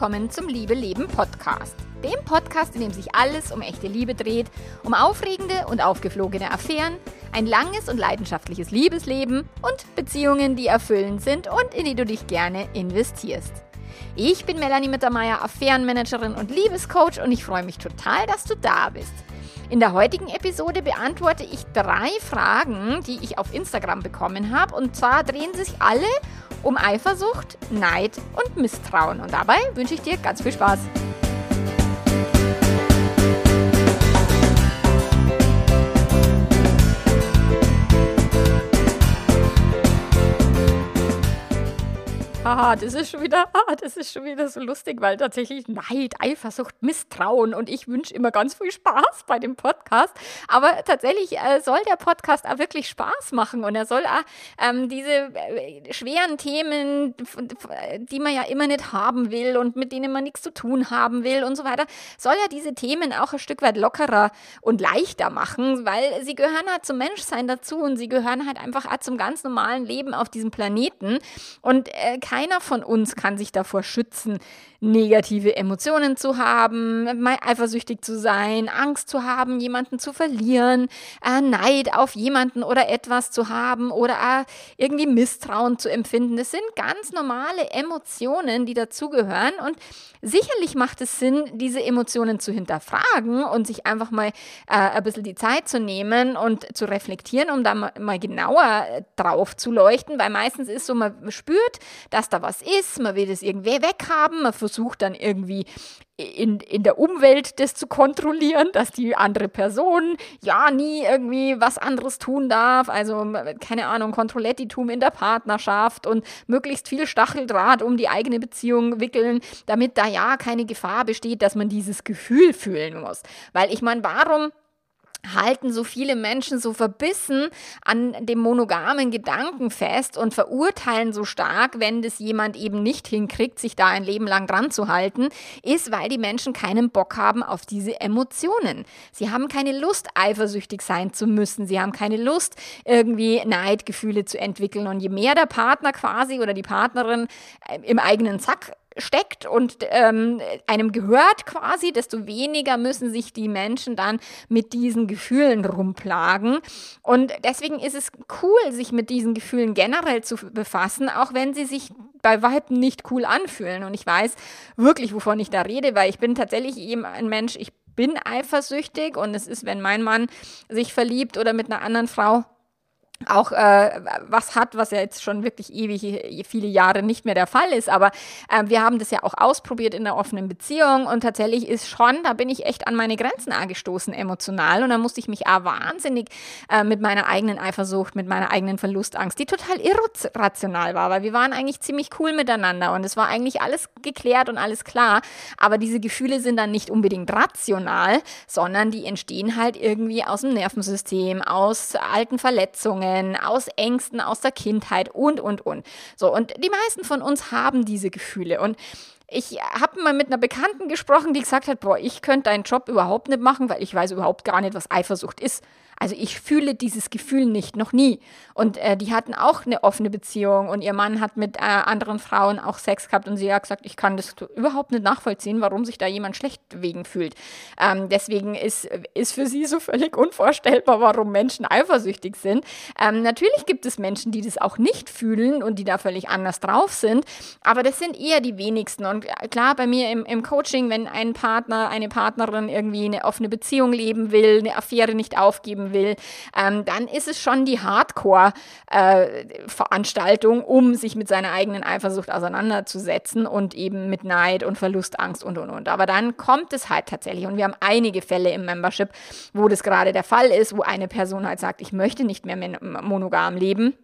willkommen zum Liebe Leben Podcast. Dem Podcast, in dem sich alles um echte Liebe dreht, um aufregende und aufgeflogene Affären, ein langes und leidenschaftliches Liebesleben und Beziehungen, die erfüllend sind und in die du dich gerne investierst. Ich bin Melanie Mittermeier, Affärenmanagerin und Liebescoach und ich freue mich total, dass du da bist. In der heutigen Episode beantworte ich drei Fragen, die ich auf Instagram bekommen habe. Und zwar drehen sich alle um Eifersucht, Neid und Misstrauen. Und dabei wünsche ich dir ganz viel Spaß. Haha, das ist schon wieder, ah, das ist schon wieder so lustig, weil tatsächlich Neid, Eifersucht, Misstrauen und ich wünsche immer ganz viel Spaß bei dem Podcast. Aber tatsächlich äh, soll der Podcast auch wirklich Spaß machen und er soll auch ähm, diese äh, schweren Themen, die man ja immer nicht haben will und mit denen man nichts zu tun haben will und so weiter, soll ja diese Themen auch ein Stück weit lockerer und leichter machen, weil sie gehören halt zum Menschsein dazu und sie gehören halt einfach auch zum ganz normalen Leben auf diesem Planeten. Und äh, keiner von uns kann sich davor schützen, negative Emotionen zu haben, mal eifersüchtig zu sein, Angst zu haben, jemanden zu verlieren, äh, Neid auf jemanden oder etwas zu haben oder äh, irgendwie Misstrauen zu empfinden. Das sind ganz normale Emotionen, die dazugehören und sicherlich macht es Sinn, diese Emotionen zu hinterfragen und sich einfach mal äh, ein bisschen die Zeit zu nehmen und zu reflektieren, um da mal, mal genauer drauf zu leuchten, weil meistens ist so, man spürt, dass da was ist, man will das irgendwie weghaben, man versucht dann irgendwie in, in der Umwelt das zu kontrollieren, dass die andere Person ja nie irgendwie was anderes tun darf. Also, keine Ahnung, Kontrollettitum in der Partnerschaft und möglichst viel Stacheldraht um die eigene Beziehung wickeln, damit da ja keine Gefahr besteht, dass man dieses Gefühl fühlen muss. Weil ich meine, warum halten so viele Menschen so verbissen an dem monogamen Gedanken fest und verurteilen so stark, wenn das jemand eben nicht hinkriegt, sich da ein Leben lang dran zu halten, ist, weil die Menschen keinen Bock haben auf diese Emotionen. Sie haben keine Lust, eifersüchtig sein zu müssen. Sie haben keine Lust, irgendwie Neidgefühle zu entwickeln. Und je mehr der Partner quasi oder die Partnerin äh, im eigenen Zack steckt und ähm, einem gehört quasi, desto weniger müssen sich die Menschen dann mit diesen Gefühlen rumplagen. Und deswegen ist es cool, sich mit diesen Gefühlen generell zu befassen, auch wenn sie sich bei Weitem nicht cool anfühlen. Und ich weiß wirklich, wovon ich da rede, weil ich bin tatsächlich eben ein Mensch, ich bin eifersüchtig und es ist, wenn mein Mann sich verliebt oder mit einer anderen Frau auch äh, was hat, was ja jetzt schon wirklich ewig viele Jahre nicht mehr der Fall ist. Aber äh, wir haben das ja auch ausprobiert in der offenen Beziehung und tatsächlich ist schon, da bin ich echt an meine Grenzen angestoßen emotional und da musste ich mich auch wahnsinnig äh, mit meiner eigenen Eifersucht, mit meiner eigenen Verlustangst, die total irrational war, weil wir waren eigentlich ziemlich cool miteinander und es war eigentlich alles geklärt und alles klar. Aber diese Gefühle sind dann nicht unbedingt rational, sondern die entstehen halt irgendwie aus dem Nervensystem, aus alten Verletzungen Traumen, aus Ängsten aus der Kindheit und, und, und. So, und die meisten von uns haben diese Gefühle. Und ich habe mal mit einer Bekannten gesprochen, die gesagt hat, boah, ich könnte deinen Job überhaupt nicht machen, weil ich weiß überhaupt gar nicht, was Eifersucht ist. Also ich fühle dieses Gefühl nicht, noch nie. Und äh, die hatten auch eine offene Beziehung und ihr Mann hat mit äh, anderen Frauen auch Sex gehabt und sie hat gesagt, ich kann das überhaupt nicht nachvollziehen, warum sich da jemand schlecht wegen fühlt. Ähm, deswegen ist, ist für sie so völlig unvorstellbar, warum Menschen eifersüchtig sind. Ähm, natürlich gibt es Menschen, die das auch nicht fühlen und die da völlig anders drauf sind, aber das sind eher die wenigsten. Und klar, bei mir im, im Coaching, wenn ein Partner, eine Partnerin irgendwie eine offene Beziehung leben will, eine Affäre nicht aufgeben will, ähm, dann ist es schon die Hardcore-Veranstaltung, äh, um sich mit seiner eigenen Eifersucht auseinanderzusetzen und eben mit Neid und Verlustangst und und und. Aber dann kommt es halt tatsächlich und wir haben einige Fälle im Membership, wo das gerade der Fall ist, wo eine Person halt sagt, ich möchte nicht mehr monogam leben.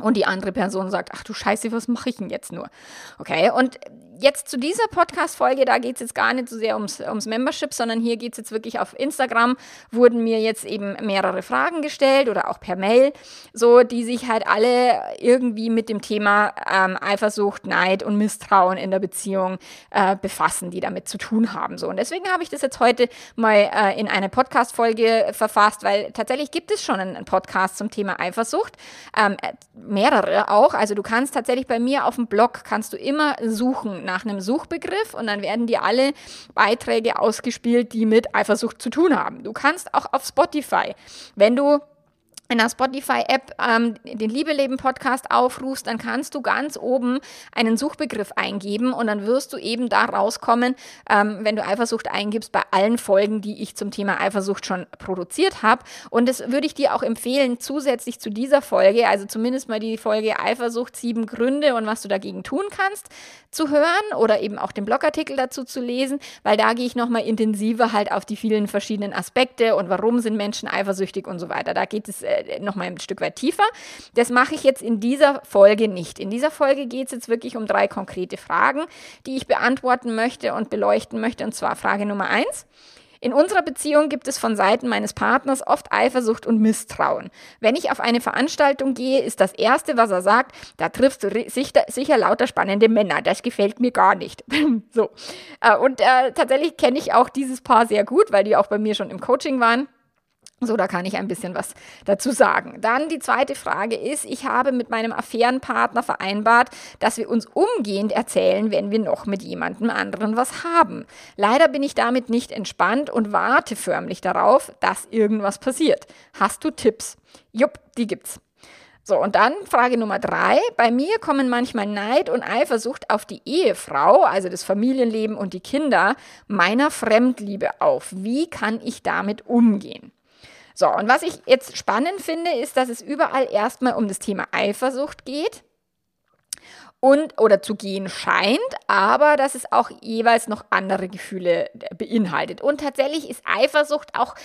Und die andere Person sagt, ach du Scheiße, was mache ich denn jetzt nur? Okay, und jetzt zu dieser Podcast-Folge, da geht es jetzt gar nicht so sehr ums, ums Membership, sondern hier geht es jetzt wirklich auf Instagram, wurden mir jetzt eben mehrere Fragen gestellt oder auch per Mail, so die sich halt alle irgendwie mit dem Thema ähm, Eifersucht, Neid und Misstrauen in der Beziehung äh, befassen, die damit zu tun haben. So. Und deswegen habe ich das jetzt heute mal äh, in eine Podcast-Folge verfasst, weil tatsächlich gibt es schon einen Podcast zum Thema Eifersucht. Ähm, mehrere auch. Also du kannst tatsächlich bei mir auf dem Blog kannst du immer suchen nach einem Suchbegriff und dann werden dir alle Beiträge ausgespielt, die mit Eifersucht zu tun haben. Du kannst auch auf Spotify, wenn du in der Spotify-App ähm, den Liebe-Leben-Podcast aufrufst, dann kannst du ganz oben einen Suchbegriff eingeben und dann wirst du eben da rauskommen, ähm, wenn du Eifersucht eingibst, bei allen Folgen, die ich zum Thema Eifersucht schon produziert habe. Und das würde ich dir auch empfehlen, zusätzlich zu dieser Folge, also zumindest mal die Folge Eifersucht, sieben Gründe und was du dagegen tun kannst, zu hören oder eben auch den Blogartikel dazu zu lesen, weil da gehe ich nochmal intensiver halt auf die vielen verschiedenen Aspekte und warum sind Menschen eifersüchtig und so weiter. Da geht es äh, nochmal ein Stück weit tiefer. Das mache ich jetzt in dieser Folge nicht. In dieser Folge geht es jetzt wirklich um drei konkrete Fragen, die ich beantworten möchte und beleuchten möchte. Und zwar Frage Nummer eins. In unserer Beziehung gibt es von Seiten meines Partners oft Eifersucht und Misstrauen. Wenn ich auf eine Veranstaltung gehe, ist das Erste, was er sagt, da triffst du sicher, sicher lauter spannende Männer. Das gefällt mir gar nicht. so. Äh, und äh, tatsächlich kenne ich auch dieses Paar sehr gut, weil die auch bei mir schon im Coaching waren. So, da kann ich ein bisschen was dazu sagen. Dann die zweite Frage ist, ich habe mit meinem Affärenpartner vereinbart, dass wir uns umgehend erzählen, wenn wir noch mit jemandem anderen was haben. Leider bin ich damit nicht entspannt und warte förmlich darauf, dass irgendwas passiert. Hast du Tipps? Jupp, die gibt's. So, und dann Frage Nummer drei. Bei mir kommen manchmal Neid und Eifersucht auf die Ehefrau, also das Familienleben und die Kinder meiner Fremdliebe auf. Wie kann ich damit umgehen? So, und was ich jetzt spannend finde, ist, dass es überall erstmal um das Thema Eifersucht geht und oder zu gehen scheint, aber dass es auch jeweils noch andere Gefühle beinhaltet. Und tatsächlich ist Eifersucht auch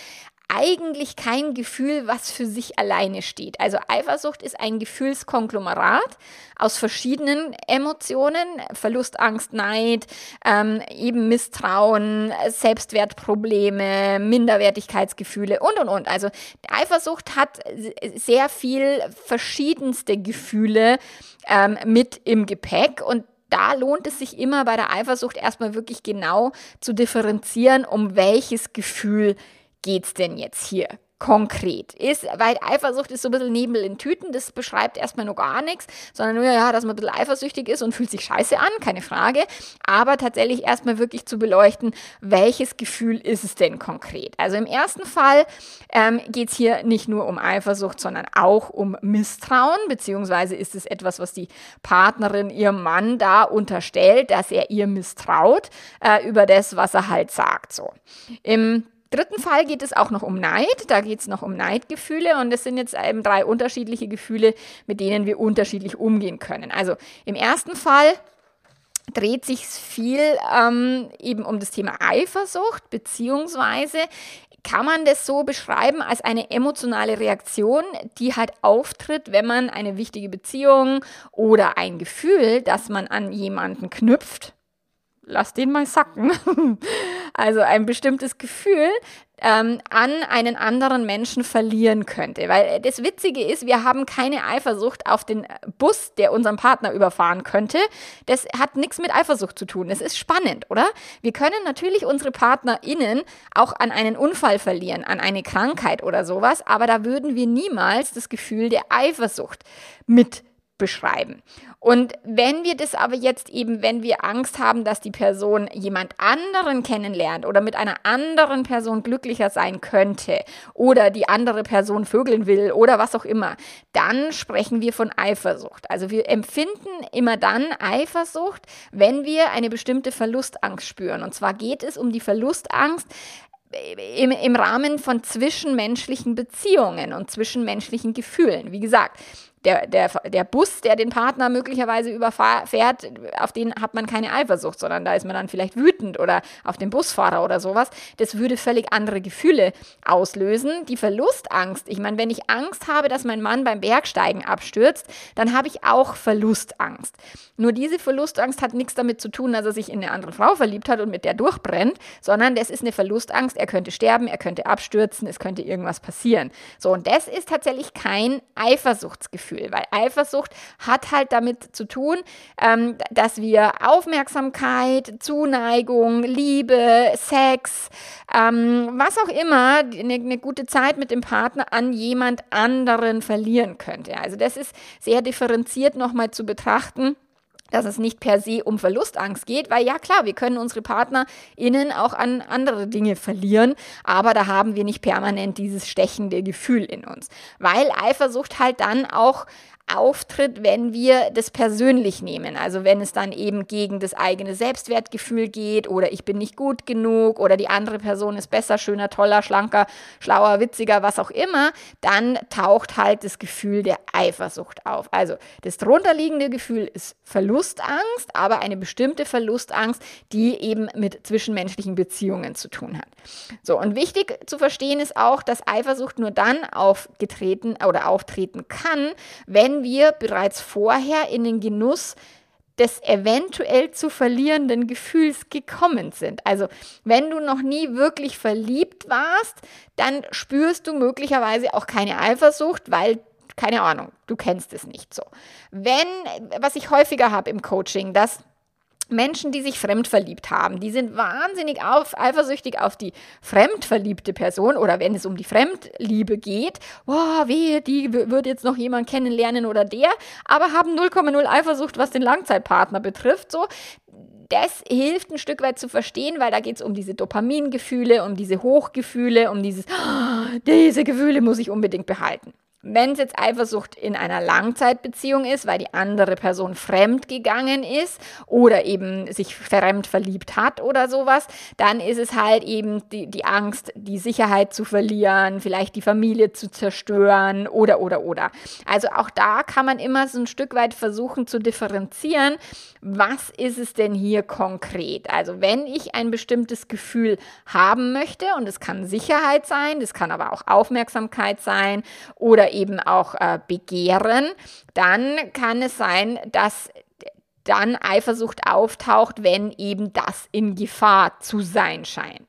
eigentlich kein Gefühl, was für sich alleine steht. Also Eifersucht ist ein Gefühlskonglomerat aus verschiedenen Emotionen, Verlust, Angst, Neid, ähm, eben Misstrauen, Selbstwertprobleme, Minderwertigkeitsgefühle und, und, und. Also Eifersucht hat sehr viel verschiedenste Gefühle ähm, mit im Gepäck und da lohnt es sich immer bei der Eifersucht erstmal wirklich genau zu differenzieren, um welches Gefühl geht's denn jetzt hier? konkret ist, weil Eifersucht ist so ein bisschen Nebel in Tüten, das beschreibt erstmal nur gar nichts, sondern nur, ja, dass man ein bisschen eifersüchtig ist und fühlt sich scheiße an, keine Frage, aber tatsächlich erstmal wirklich zu beleuchten, welches Gefühl ist es denn konkret. Also im ersten Fall ähm, geht es hier nicht nur um Eifersucht, sondern auch um Misstrauen, beziehungsweise ist es etwas, was die Partnerin ihrem Mann da unterstellt, dass er ihr misstraut äh, über das, was er halt sagt, so. Im dritten Fall geht es auch noch um Neid. Da geht es noch um Neidgefühle und es sind jetzt eben drei unterschiedliche Gefühle, mit denen wir unterschiedlich umgehen können. Also im ersten Fall dreht sich viel ähm, eben um das Thema Eifersucht, beziehungsweise kann man das so beschreiben als eine emotionale Reaktion, die halt auftritt, wenn man eine wichtige Beziehung oder ein Gefühl, das man an jemanden knüpft, lass den mal sacken. also ein bestimmtes Gefühl ähm, an einen anderen Menschen verlieren könnte. Weil das Witzige ist, wir haben keine Eifersucht auf den Bus, der unseren Partner überfahren könnte. Das hat nichts mit Eifersucht zu tun. Das ist spannend, oder? Wir können natürlich unsere PartnerInnen auch an einen Unfall verlieren, an eine Krankheit oder sowas, aber da würden wir niemals das Gefühl der Eifersucht mit beschreiben. Und wenn wir das aber jetzt eben, wenn wir Angst haben, dass die Person jemand anderen kennenlernt oder mit einer anderen Person glücklicher sein könnte oder die andere Person vögeln will oder was auch immer, dann sprechen wir von Eifersucht. Also wir empfinden immer dann Eifersucht, wenn wir eine bestimmte Verlustangst spüren. Und zwar geht es um die Verlustangst, im, im Rahmen von zwischenmenschlichen Beziehungen und zwischenmenschlichen Gefühlen. Wie gesagt, der, der, der Bus, der den Partner möglicherweise überfährt, auf den hat man keine Eifersucht, sondern da ist man dann vielleicht wütend oder auf den Busfahrer oder sowas. Das würde völlig andere Gefühle auslösen. Die Verlustangst, ich meine, wenn ich Angst habe, dass mein Mann beim Bergsteigen abstürzt, dann habe ich auch Verlustangst. Nur diese Verlustangst hat nichts damit zu tun, dass er sich in eine andere Frau verliebt hat und mit der durchbrennt, sondern das ist eine Verlustangst. Er könnte sterben, er könnte abstürzen, es könnte irgendwas passieren. So, und das ist tatsächlich kein Eifersuchtsgefühl. Gefühl, weil Eifersucht hat halt damit zu tun, ähm, dass wir Aufmerksamkeit, Zuneigung, Liebe, Sex, ähm, was auch immer, eine, eine gute Zeit mit dem Partner an jemand anderen verlieren könnte. Also das ist sehr differenziert nochmal zu betrachten dass es nicht per se um Verlustangst geht, weil ja klar, wir können unsere PartnerInnen auch an andere Dinge verlieren, aber da haben wir nicht permanent dieses stechende Gefühl in uns, weil Eifersucht halt dann auch auftritt, wenn wir das persönlich nehmen. Also wenn es dann eben gegen das eigene Selbstwertgefühl geht oder ich bin nicht gut genug oder die andere Person ist besser, schöner, toller, schlanker, schlauer, witziger, was auch immer, dann taucht halt das Gefühl der Eifersucht auf. Also das drunterliegende Gefühl ist Verlustangst, aber eine bestimmte Verlustangst, die eben mit zwischenmenschlichen Beziehungen zu tun hat. So, und wichtig zu verstehen ist auch, dass Eifersucht nur dann aufgetreten oder auftreten kann, wenn wenn wir bereits vorher in den Genuss des eventuell zu verlierenden Gefühls gekommen sind. Also wenn du noch nie wirklich verliebt warst, dann spürst du möglicherweise auch keine Eifersucht, weil keine Ahnung, du kennst es nicht so. Wenn, was ich häufiger habe im Coaching, dass Menschen, die sich fremdverliebt haben, die sind wahnsinnig auf, eifersüchtig auf die fremdverliebte Person oder wenn es um die Fremdliebe geht, boah, wehe, die würde jetzt noch jemand kennenlernen oder der, aber haben 0,0 Eifersucht, was den Langzeitpartner betrifft, so. Das hilft ein Stück weit zu verstehen, weil da geht es um diese Dopamingefühle, um diese Hochgefühle, um dieses, oh, diese Gefühle muss ich unbedingt behalten. Wenn es jetzt Eifersucht in einer Langzeitbeziehung ist, weil die andere Person fremd gegangen ist oder eben sich fremd verliebt hat oder sowas, dann ist es halt eben die, die Angst, die Sicherheit zu verlieren, vielleicht die Familie zu zerstören oder oder oder. Also auch da kann man immer so ein Stück weit versuchen zu differenzieren, was ist es denn hier konkret? Also wenn ich ein bestimmtes Gefühl haben möchte und es kann Sicherheit sein, das kann aber auch Aufmerksamkeit sein oder eben auch äh, begehren, dann kann es sein, dass dann Eifersucht auftaucht, wenn eben das in Gefahr zu sein scheint.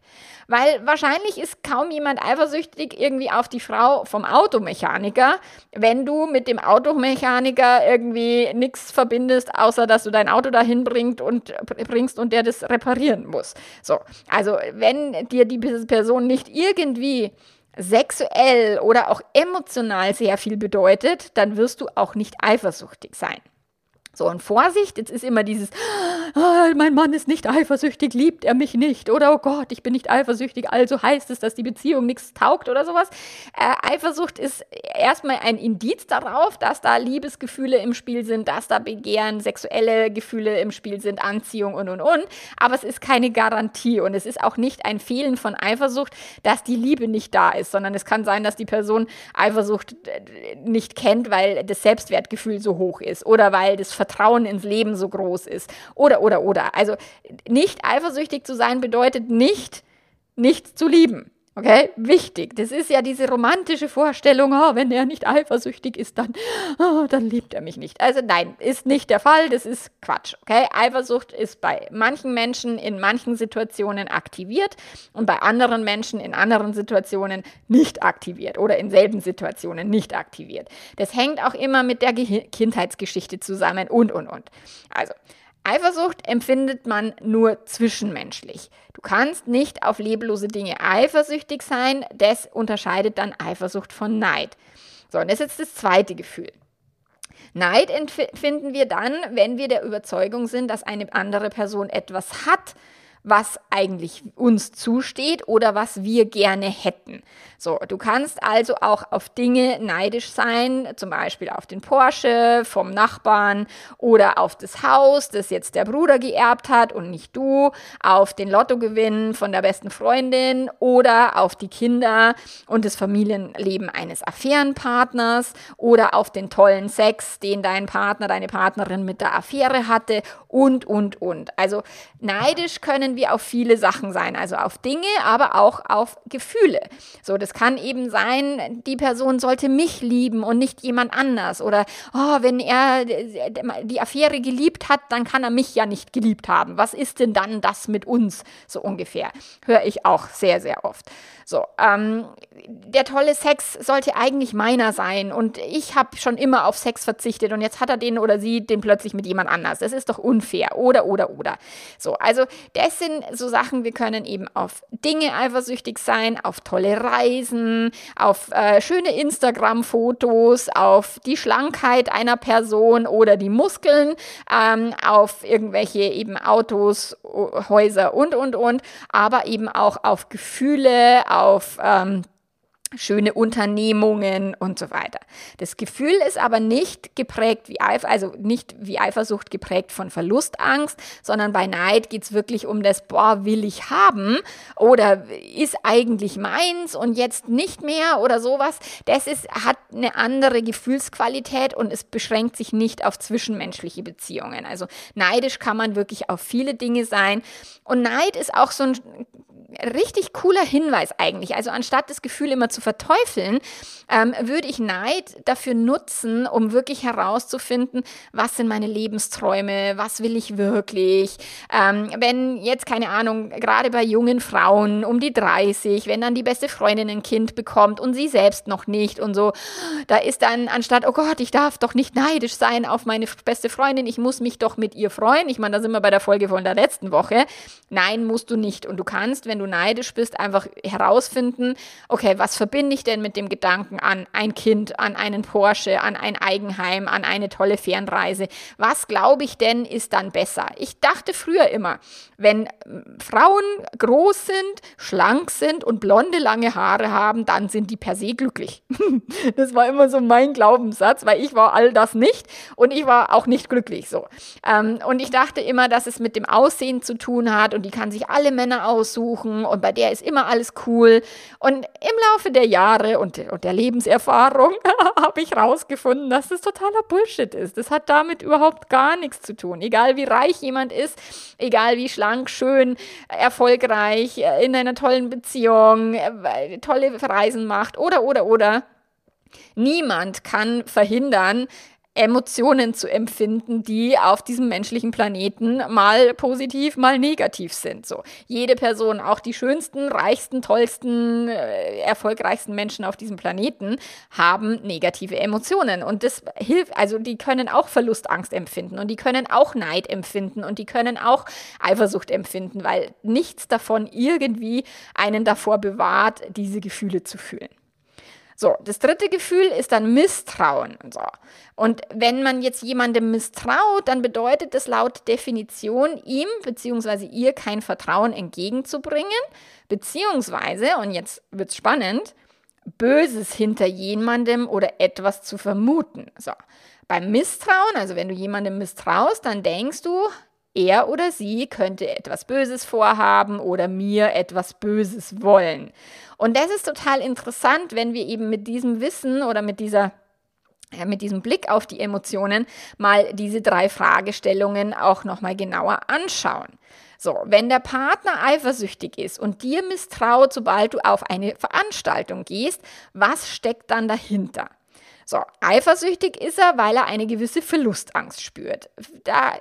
Weil wahrscheinlich ist kaum jemand eifersüchtig irgendwie auf die Frau vom Automechaniker, wenn du mit dem Automechaniker irgendwie nichts verbindest, außer dass du dein Auto dahin bringst und bringst und der das reparieren muss. So, also wenn dir die Person nicht irgendwie sexuell oder auch emotional sehr viel bedeutet, dann wirst du auch nicht eifersüchtig sein. So, und Vorsicht, jetzt ist immer dieses, oh, mein Mann ist nicht eifersüchtig, liebt er mich nicht. Oder, oh Gott, ich bin nicht eifersüchtig, also heißt es, dass die Beziehung nichts taugt oder sowas. Äh, Eifersucht ist erstmal ein Indiz darauf, dass da Liebesgefühle im Spiel sind, dass da Begehren, sexuelle Gefühle im Spiel sind, Anziehung und, und, und. Aber es ist keine Garantie und es ist auch nicht ein Fehlen von Eifersucht, dass die Liebe nicht da ist, sondern es kann sein, dass die Person Eifersucht äh, nicht kennt, weil das Selbstwertgefühl so hoch ist oder weil das Vertrauen Vertrauen ins Leben so groß ist. Oder, oder, oder. Also nicht eifersüchtig zu sein bedeutet nicht, nicht zu lieben. Okay, wichtig. Das ist ja diese romantische Vorstellung, oh, wenn er nicht eifersüchtig ist, dann, oh, dann liebt er mich nicht. Also nein, ist nicht der Fall. Das ist Quatsch. Okay, Eifersucht ist bei manchen Menschen in manchen Situationen aktiviert und bei anderen Menschen in anderen Situationen nicht aktiviert oder in selben Situationen nicht aktiviert. Das hängt auch immer mit der Ge Kindheitsgeschichte zusammen und und und. Also Eifersucht empfindet man nur zwischenmenschlich. Du kannst nicht auf leblose Dinge eifersüchtig sein. Das unterscheidet dann Eifersucht von Neid. So, und das ist jetzt das zweite Gefühl. Neid empfinden wir dann, wenn wir der Überzeugung sind, dass eine andere Person etwas hat, was eigentlich uns zusteht oder was wir gerne hätten. So, du kannst also auch auf Dinge neidisch sein, zum Beispiel auf den Porsche vom Nachbarn oder auf das Haus, das jetzt der Bruder geerbt hat und nicht du, auf den Lottogewinn von der besten Freundin oder auf die Kinder und das Familienleben eines Affärenpartners oder auf den tollen Sex, den dein Partner, deine Partnerin mit der Affäre hatte und, und, und. Also neidisch können können wir auf viele Sachen sein, also auf Dinge, aber auch auf Gefühle. So, das kann eben sein, die Person sollte mich lieben und nicht jemand anders. Oder, oh, wenn er die Affäre geliebt hat, dann kann er mich ja nicht geliebt haben. Was ist denn dann das mit uns? So ungefähr. Höre ich auch sehr, sehr oft. So, ähm, der tolle Sex sollte eigentlich meiner sein und ich habe schon immer auf Sex verzichtet und jetzt hat er den oder sie den plötzlich mit jemand anders. Das ist doch unfair. Oder, oder, oder. So, also das sind so Sachen, wir können eben auf Dinge eifersüchtig sein, auf tolle Reisen, auf äh, schöne Instagram-Fotos, auf die Schlankheit einer Person oder die Muskeln, ähm, auf irgendwelche eben Autos, Häuser und, und, und, aber eben auch auf Gefühle, auf ähm, schöne Unternehmungen und so weiter. Das Gefühl ist aber nicht geprägt wie Eifer, also nicht wie Eifersucht geprägt von Verlustangst, sondern bei Neid geht es wirklich um das, boah, will ich haben oder ist eigentlich meins und jetzt nicht mehr oder sowas. Das ist, hat eine andere Gefühlsqualität und es beschränkt sich nicht auf zwischenmenschliche Beziehungen. Also neidisch kann man wirklich auf viele Dinge sein und Neid ist auch so ein richtig cooler Hinweis eigentlich. Also anstatt das Gefühl immer zu verteufeln, ähm, würde ich Neid dafür nutzen, um wirklich herauszufinden, was sind meine Lebensträume, was will ich wirklich. Ähm, wenn jetzt, keine Ahnung, gerade bei jungen Frauen um die 30, wenn dann die beste Freundin ein Kind bekommt und sie selbst noch nicht und so, da ist dann anstatt, oh Gott, ich darf doch nicht neidisch sein auf meine beste Freundin, ich muss mich doch mit ihr freuen. Ich meine, da sind wir bei der Folge von der letzten Woche. Nein, musst du nicht. Und du kannst, wenn du neidisch bist, einfach herausfinden, okay, was verbinde ich denn mit dem Gedanken an ein Kind, an einen Porsche, an ein Eigenheim, an eine tolle Fernreise? Was glaube ich denn ist dann besser? Ich dachte früher immer, wenn Frauen groß sind, schlank sind und blonde lange Haare haben, dann sind die per se glücklich. das war immer so mein Glaubenssatz, weil ich war all das nicht und ich war auch nicht glücklich so. Ähm, und ich dachte immer, dass es mit dem Aussehen zu tun hat und die kann sich alle Männer aussuchen und bei der ist immer alles cool. Und im Laufe der Jahre und, und der Lebenserfahrung habe ich herausgefunden, dass das totaler Bullshit ist. Das hat damit überhaupt gar nichts zu tun. Egal wie reich jemand ist, egal wie schlank, schön, erfolgreich, in einer tollen Beziehung, äh, tolle Reisen macht oder, oder, oder. Niemand kann verhindern, Emotionen zu empfinden, die auf diesem menschlichen Planeten mal positiv, mal negativ sind. So jede Person, auch die schönsten, reichsten, tollsten, äh, erfolgreichsten Menschen auf diesem Planeten haben negative Emotionen und das hilft. Also die können auch Verlustangst empfinden und die können auch Neid empfinden und die können auch Eifersucht empfinden, weil nichts davon irgendwie einen davor bewahrt, diese Gefühle zu fühlen. So, das dritte Gefühl ist dann Misstrauen. Und, so. und wenn man jetzt jemandem misstraut, dann bedeutet das laut Definition ihm bzw. ihr kein Vertrauen entgegenzubringen, beziehungsweise, und jetzt wird es spannend, Böses hinter jemandem oder etwas zu vermuten. So. Beim Misstrauen, also wenn du jemandem misstraust, dann denkst du, er oder sie könnte etwas Böses vorhaben oder mir etwas Böses wollen. Und das ist total interessant, wenn wir eben mit diesem Wissen oder mit dieser mit diesem Blick auf die Emotionen mal diese drei Fragestellungen auch nochmal genauer anschauen. So, wenn der Partner eifersüchtig ist und dir misstraut, sobald du auf eine Veranstaltung gehst, was steckt dann dahinter? So, eifersüchtig ist er, weil er eine gewisse Verlustangst spürt. Da,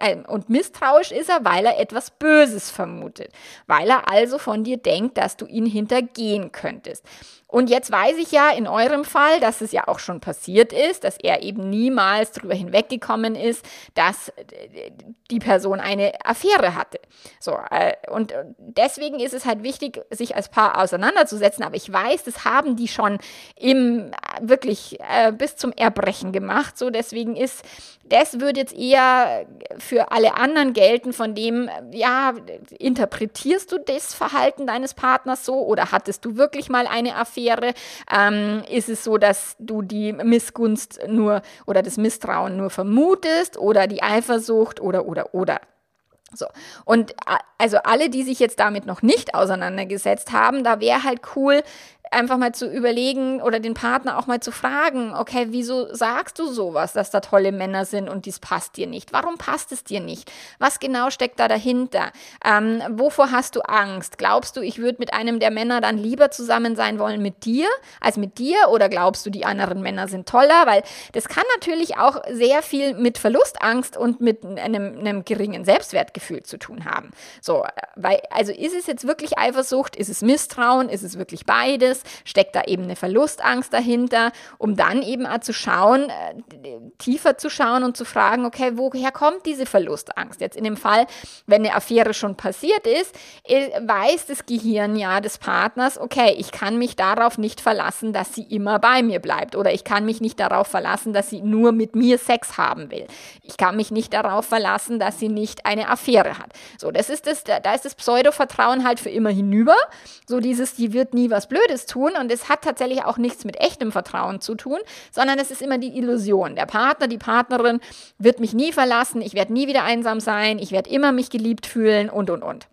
äh, und misstrauisch ist er, weil er etwas Böses vermutet. Weil er also von dir denkt, dass du ihn hintergehen könntest. Und jetzt weiß ich ja in eurem Fall, dass es ja auch schon passiert ist, dass er eben niemals darüber hinweggekommen ist, dass äh, die Person eine Affäre hatte. So, äh, und deswegen ist es halt wichtig, sich als Paar auseinanderzusetzen. Aber ich weiß, das haben die schon im wirklich äh, bis zum Erbrechen gemacht. So, deswegen ist, das würde jetzt eher für alle anderen gelten, von dem, ja, interpretierst du das Verhalten deines Partners so oder hattest du wirklich mal eine Affäre? ähm, ist es so, dass du die Missgunst nur oder das Misstrauen nur vermutest oder die Eifersucht oder oder oder. So. Und also alle, die sich jetzt damit noch nicht auseinandergesetzt haben, da wäre halt cool, einfach mal zu überlegen oder den Partner auch mal zu fragen, okay, wieso sagst du sowas, dass da tolle Männer sind und dies passt dir nicht? Warum passt es dir nicht? Was genau steckt da dahinter? Ähm, wovor hast du Angst? Glaubst du, ich würde mit einem der Männer dann lieber zusammen sein wollen mit dir als mit dir? Oder glaubst du, die anderen Männer sind toller? Weil das kann natürlich auch sehr viel mit Verlustangst und mit einem, einem geringen Selbstwertgefühl zu tun haben. So, weil, also ist es jetzt wirklich Eifersucht? Ist es Misstrauen? Ist es wirklich beides? steckt da eben eine Verlustangst dahinter, um dann eben auch zu schauen, äh, tiefer zu schauen und zu fragen, okay, woher kommt diese Verlustangst? Jetzt in dem Fall, wenn eine Affäre schon passiert ist, äh, weiß das Gehirn ja des Partners, okay, ich kann mich darauf nicht verlassen, dass sie immer bei mir bleibt oder ich kann mich nicht darauf verlassen, dass sie nur mit mir Sex haben will. Ich kann mich nicht darauf verlassen, dass sie nicht eine Affäre hat. So, das ist das, da ist das Pseudo-Vertrauen halt für immer hinüber. So dieses, die wird nie was Blödes tun und es hat tatsächlich auch nichts mit echtem Vertrauen zu tun, sondern es ist immer die Illusion. Der Partner, die Partnerin wird mich nie verlassen, ich werde nie wieder einsam sein, ich werde immer mich geliebt fühlen und und und.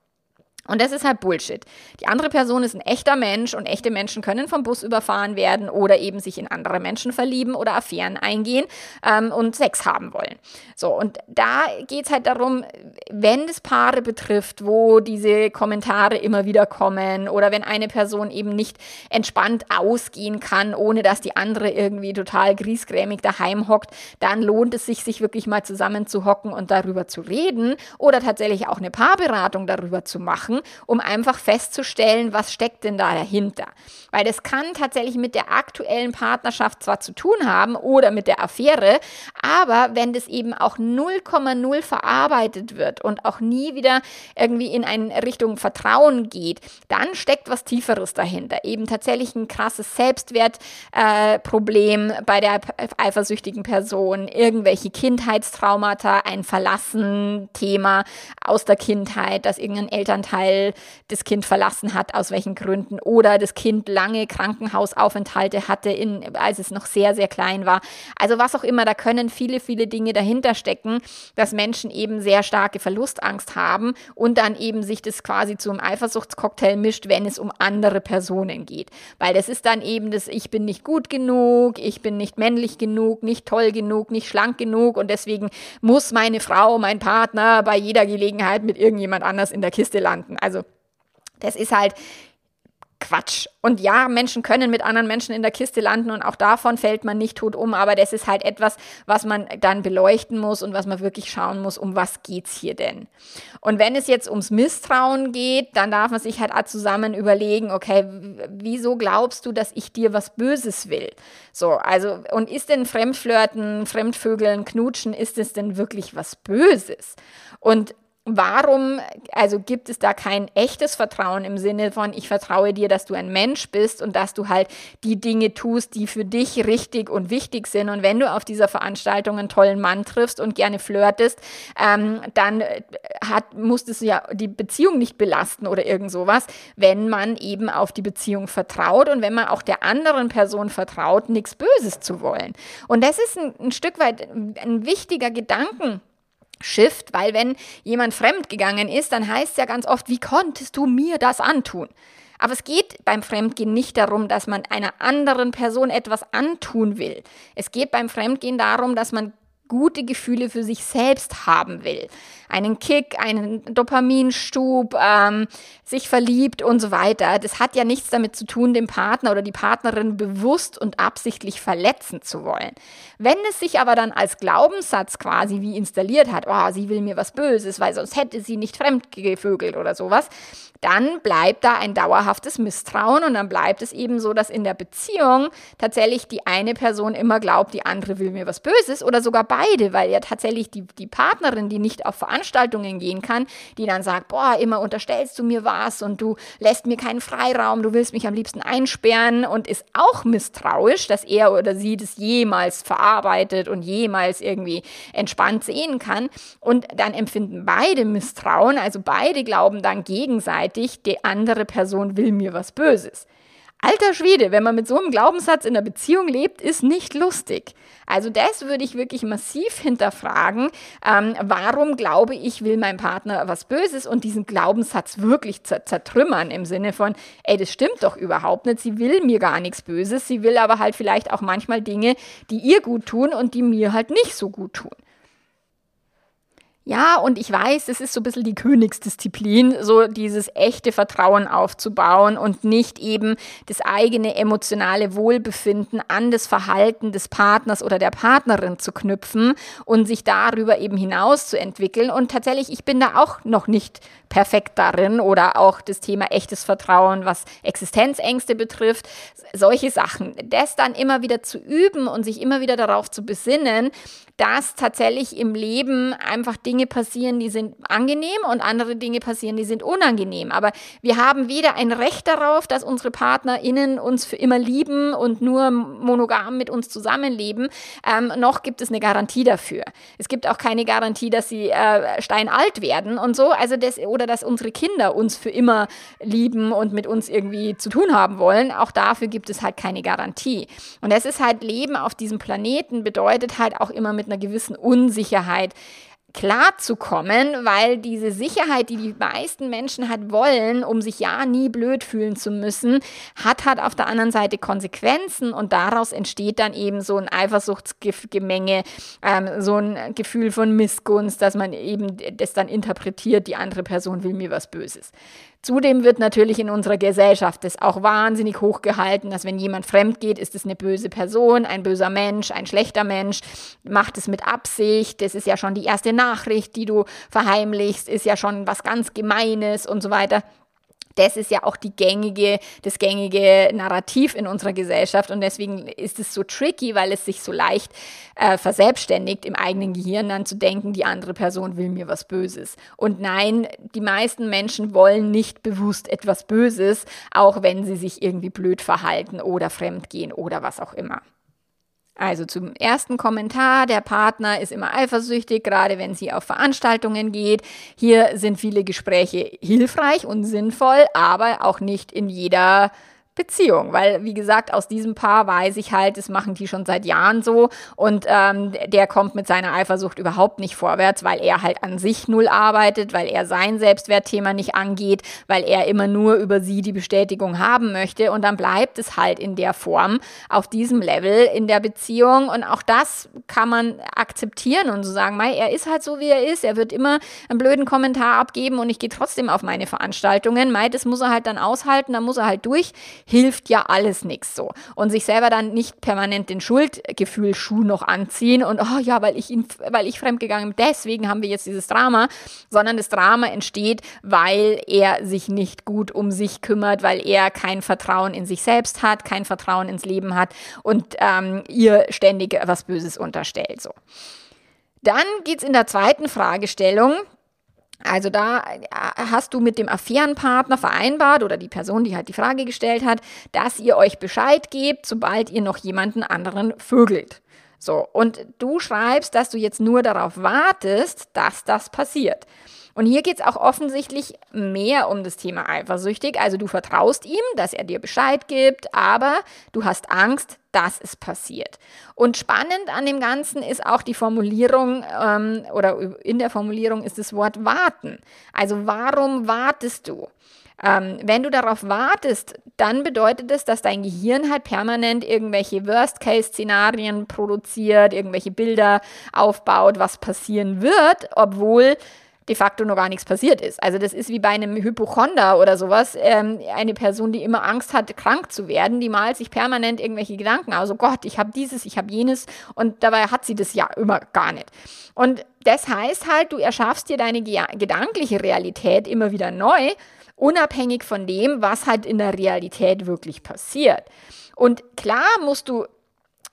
Und das ist halt Bullshit. Die andere Person ist ein echter Mensch und echte Menschen können vom Bus überfahren werden oder eben sich in andere Menschen verlieben oder Affären eingehen ähm, und Sex haben wollen. So, und da geht es halt darum, wenn es Paare betrifft, wo diese Kommentare immer wieder kommen oder wenn eine Person eben nicht entspannt ausgehen kann, ohne dass die andere irgendwie total griesgrämig daheim hockt, dann lohnt es sich, sich wirklich mal zusammen zu hocken und darüber zu reden oder tatsächlich auch eine Paarberatung darüber zu machen um einfach festzustellen, was steckt denn da dahinter. Weil das kann tatsächlich mit der aktuellen Partnerschaft zwar zu tun haben oder mit der Affäre, aber wenn das eben auch 0,0 verarbeitet wird und auch nie wieder irgendwie in eine Richtung Vertrauen geht, dann steckt was Tieferes dahinter. Eben tatsächlich ein krasses Selbstwertproblem äh, bei der eifersüchtigen Person, irgendwelche Kindheitstraumata, ein Verlassen-Thema aus der Kindheit, dass irgendein Elternteil weil das Kind verlassen hat, aus welchen Gründen, oder das Kind lange Krankenhausaufenthalte hatte, in, als es noch sehr, sehr klein war. Also was auch immer, da können viele, viele Dinge dahinter stecken, dass Menschen eben sehr starke Verlustangst haben und dann eben sich das quasi zum Eifersuchtscocktail mischt, wenn es um andere Personen geht. Weil das ist dann eben das, ich bin nicht gut genug, ich bin nicht männlich genug, nicht toll genug, nicht schlank genug und deswegen muss meine Frau, mein Partner bei jeder Gelegenheit mit irgendjemand anders in der Kiste landen. Also das ist halt Quatsch. Und ja, Menschen können mit anderen Menschen in der Kiste landen und auch davon fällt man nicht tot um, aber das ist halt etwas, was man dann beleuchten muss und was man wirklich schauen muss, um was geht's hier denn? Und wenn es jetzt ums Misstrauen geht, dann darf man sich halt zusammen überlegen, okay, wieso glaubst du, dass ich dir was Böses will? So, also, und ist denn Fremdflirten, Fremdvögeln, Knutschen, ist es denn wirklich was Böses? Und warum, also gibt es da kein echtes Vertrauen im Sinne von, ich vertraue dir, dass du ein Mensch bist und dass du halt die Dinge tust, die für dich richtig und wichtig sind. Und wenn du auf dieser Veranstaltung einen tollen Mann triffst und gerne flirtest, ähm, dann hat, muss es ja die Beziehung nicht belasten oder irgend sowas, wenn man eben auf die Beziehung vertraut und wenn man auch der anderen Person vertraut, nichts Böses zu wollen. Und das ist ein, ein Stück weit ein wichtiger Gedanken Shift, weil wenn jemand fremd gegangen ist, dann heißt es ja ganz oft, wie konntest du mir das antun? Aber es geht beim Fremdgehen nicht darum, dass man einer anderen Person etwas antun will. Es geht beim Fremdgehen darum, dass man gute Gefühle für sich selbst haben will. Einen Kick, einen Dopaminstub, ähm, sich verliebt und so weiter. Das hat ja nichts damit zu tun, den Partner oder die Partnerin bewusst und absichtlich verletzen zu wollen. Wenn es sich aber dann als Glaubenssatz quasi wie installiert hat, oh, sie will mir was Böses, weil sonst hätte sie nicht fremdgevögelt oder sowas, dann bleibt da ein dauerhaftes Misstrauen und dann bleibt es eben so, dass in der Beziehung tatsächlich die eine Person immer glaubt, die andere will mir was Böses oder sogar beide, weil ja tatsächlich die, die Partnerin, die nicht auf Veranstaltungen gehen kann, die dann sagt, boah, immer unterstellst du mir was und du lässt mir keinen Freiraum, du willst mich am liebsten einsperren und ist auch misstrauisch, dass er oder sie das jemals verarbeitet und jemals irgendwie entspannt sehen kann und dann empfinden beide Misstrauen, also beide glauben dann gegenseitig, die andere Person will mir was Böses. Alter Schwede, wenn man mit so einem Glaubenssatz in einer Beziehung lebt, ist nicht lustig. Also das würde ich wirklich massiv hinterfragen. Ähm, warum glaube ich, will mein Partner was Böses und diesen Glaubenssatz wirklich zertrümmern im Sinne von, ey, das stimmt doch überhaupt nicht. Sie will mir gar nichts Böses. Sie will aber halt vielleicht auch manchmal Dinge, die ihr gut tun und die mir halt nicht so gut tun. Ja, und ich weiß, es ist so ein bisschen die Königsdisziplin, so dieses echte Vertrauen aufzubauen und nicht eben das eigene emotionale Wohlbefinden an das Verhalten des Partners oder der Partnerin zu knüpfen und sich darüber eben hinaus zu entwickeln. Und tatsächlich, ich bin da auch noch nicht perfekt darin oder auch das Thema echtes Vertrauen, was Existenzängste betrifft, solche Sachen. Das dann immer wieder zu üben und sich immer wieder darauf zu besinnen, dass tatsächlich im Leben einfach Dinge passieren, die sind angenehm und andere Dinge passieren, die sind unangenehm. Aber wir haben weder ein Recht darauf, dass unsere PartnerInnen uns für immer lieben und nur monogam mit uns zusammenleben, ähm, noch gibt es eine Garantie dafür. Es gibt auch keine Garantie, dass sie äh, steinalt werden und so. Also das, oder dass unsere Kinder uns für immer lieben und mit uns irgendwie zu tun haben wollen. Auch dafür gibt es halt keine Garantie. Und es ist halt Leben auf diesem Planeten bedeutet halt auch immer mit einer gewissen Unsicherheit klarzukommen, weil diese Sicherheit, die die meisten Menschen halt wollen, um sich ja nie blöd fühlen zu müssen, hat halt auf der anderen Seite Konsequenzen und daraus entsteht dann eben so ein Eifersuchtsgemenge, ähm, so ein Gefühl von Missgunst, dass man eben das dann interpretiert, die andere Person will mir was Böses. Zudem wird natürlich in unserer Gesellschaft das auch wahnsinnig hochgehalten, dass wenn jemand fremd geht, ist es eine böse Person, ein böser Mensch, ein schlechter Mensch, macht es mit Absicht, das ist ja schon die erste Nachricht, die du verheimlichst, ist ja schon was ganz Gemeines und so weiter das ist ja auch die gängige, das gängige Narrativ in unserer Gesellschaft und deswegen ist es so tricky, weil es sich so leicht äh, verselbstständigt im eigenen Gehirn dann zu denken, die andere Person will mir was Böses. Und nein, die meisten Menschen wollen nicht bewusst etwas Böses, auch wenn sie sich irgendwie blöd verhalten oder fremdgehen oder was auch immer. Also zum ersten Kommentar, der Partner ist immer eifersüchtig, gerade wenn sie auf Veranstaltungen geht. Hier sind viele Gespräche hilfreich und sinnvoll, aber auch nicht in jeder Beziehung, weil wie gesagt, aus diesem Paar weiß ich halt, das machen die schon seit Jahren so und ähm, der kommt mit seiner Eifersucht überhaupt nicht vorwärts, weil er halt an sich null arbeitet, weil er sein Selbstwertthema nicht angeht, weil er immer nur über sie die Bestätigung haben möchte und dann bleibt es halt in der Form auf diesem Level in der Beziehung und auch das kann man akzeptieren und so sagen, mei, er ist halt so wie er ist, er wird immer einen blöden Kommentar abgeben und ich gehe trotzdem auf meine Veranstaltungen, mei, das muss er halt dann aushalten, dann muss er halt durch hilft ja alles nichts so. Und sich selber dann nicht permanent den Schuldgefühlschuh noch anziehen und, oh ja, weil ich ihn, weil ich fremdgegangen bin, deswegen haben wir jetzt dieses Drama, sondern das Drama entsteht, weil er sich nicht gut um sich kümmert, weil er kein Vertrauen in sich selbst hat, kein Vertrauen ins Leben hat und ähm, ihr ständig was Böses unterstellt. So. Dann geht es in der zweiten Fragestellung also da äh, hast du mit dem Affärenpartner vereinbart oder die Person, die halt die Frage gestellt hat, dass ihr euch Bescheid gebt, sobald ihr noch jemanden anderen vögelt. So, und du schreibst, dass du jetzt nur darauf wartest, dass das passiert. Und hier geht es auch offensichtlich mehr um das Thema eifersüchtig. Also du vertraust ihm, dass er dir Bescheid gibt, aber du hast Angst, dass es passiert. Und spannend an dem Ganzen ist auch die Formulierung ähm, oder in der Formulierung ist das Wort warten. Also warum wartest du? Ähm, wenn du darauf wartest, dann bedeutet es, dass dein Gehirn halt permanent irgendwelche Worst-Case-Szenarien produziert, irgendwelche Bilder aufbaut, was passieren wird, obwohl de facto noch gar nichts passiert ist. Also das ist wie bei einem Hypochonder oder sowas. Ähm, eine Person, die immer Angst hat, krank zu werden, die malt sich permanent irgendwelche Gedanken aus. Oh Gott, ich habe dieses, ich habe jenes und dabei hat sie das ja immer gar nicht. Und das heißt halt, du erschaffst dir deine ge gedankliche Realität immer wieder neu, unabhängig von dem, was halt in der Realität wirklich passiert. Und klar musst du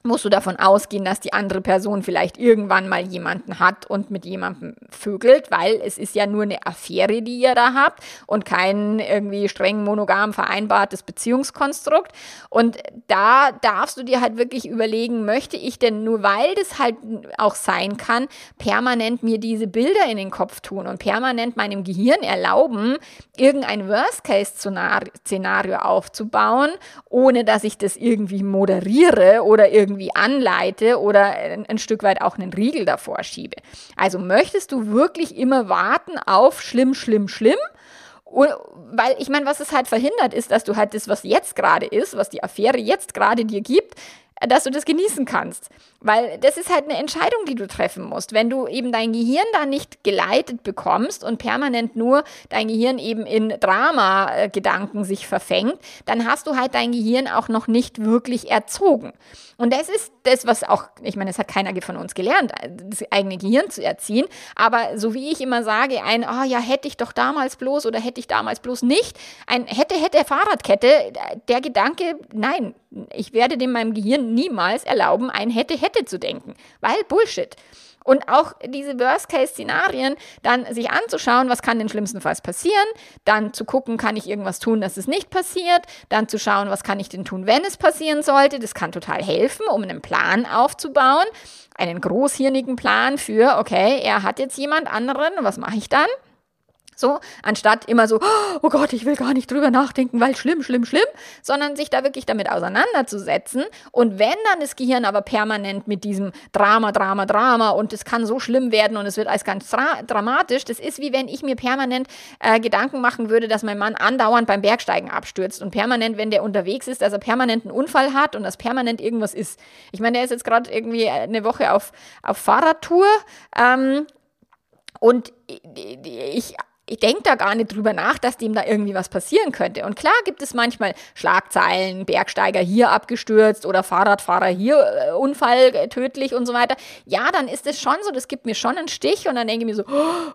musst du davon ausgehen, dass die andere Person vielleicht irgendwann mal jemanden hat und mit jemandem vögelt, weil es ist ja nur eine Affäre, die ihr da habt und kein irgendwie streng monogam vereinbartes Beziehungskonstrukt. Und da darfst du dir halt wirklich überlegen, möchte ich denn nur, weil das halt auch sein kann, permanent mir diese Bilder in den Kopf tun und permanent meinem Gehirn erlauben, irgendein Worst-Case-Szenario aufzubauen, ohne dass ich das irgendwie moderiere oder irgendwie irgendwie anleite oder ein, ein Stück weit auch einen Riegel davor schiebe. Also möchtest du wirklich immer warten auf schlimm, schlimm, schlimm? Und, weil ich meine, was es halt verhindert, ist, dass du halt das, was jetzt gerade ist, was die Affäre jetzt gerade dir gibt, dass du das genießen kannst. Weil das ist halt eine Entscheidung, die du treffen musst. Wenn du eben dein Gehirn da nicht geleitet bekommst und permanent nur dein Gehirn eben in Drama-Gedanken sich verfängt, dann hast du halt dein Gehirn auch noch nicht wirklich erzogen. Und das ist das, was auch, ich meine, das hat keiner von uns gelernt, das eigene Gehirn zu erziehen. Aber so wie ich immer sage, ein, oh ja, hätte ich doch damals bloß oder hätte ich damals bloß nicht, ein hätte, hätte Fahrradkette, der Gedanke, nein, ich werde dem meinem Gehirn niemals erlauben, ein hätte, hätte zu denken, weil Bullshit. Und auch diese Worst-Case-Szenarien dann sich anzuschauen, was kann denn schlimmstenfalls passieren, dann zu gucken, kann ich irgendwas tun, dass es nicht passiert, dann zu schauen, was kann ich denn tun, wenn es passieren sollte. Das kann total helfen, um einen Plan aufzubauen, einen großhirnigen Plan für, okay, er hat jetzt jemand anderen, was mache ich dann? So, anstatt immer so, oh Gott, ich will gar nicht drüber nachdenken, weil schlimm, schlimm, schlimm, sondern sich da wirklich damit auseinanderzusetzen. Und wenn dann das Gehirn aber permanent mit diesem Drama, Drama, Drama und es kann so schlimm werden und es wird alles ganz dra dramatisch, das ist wie wenn ich mir permanent äh, Gedanken machen würde, dass mein Mann andauernd beim Bergsteigen abstürzt und permanent, wenn der unterwegs ist, dass er permanent einen Unfall hat und dass permanent irgendwas ist. Ich meine, der ist jetzt gerade irgendwie eine Woche auf, auf Fahrradtour ähm, und ich ich denke da gar nicht drüber nach, dass dem da irgendwie was passieren könnte. Und klar gibt es manchmal Schlagzeilen, Bergsteiger hier abgestürzt oder Fahrradfahrer hier äh, Unfall äh, tödlich und so weiter. Ja, dann ist es schon so, das gibt mir schon einen Stich und dann denke ich mir so,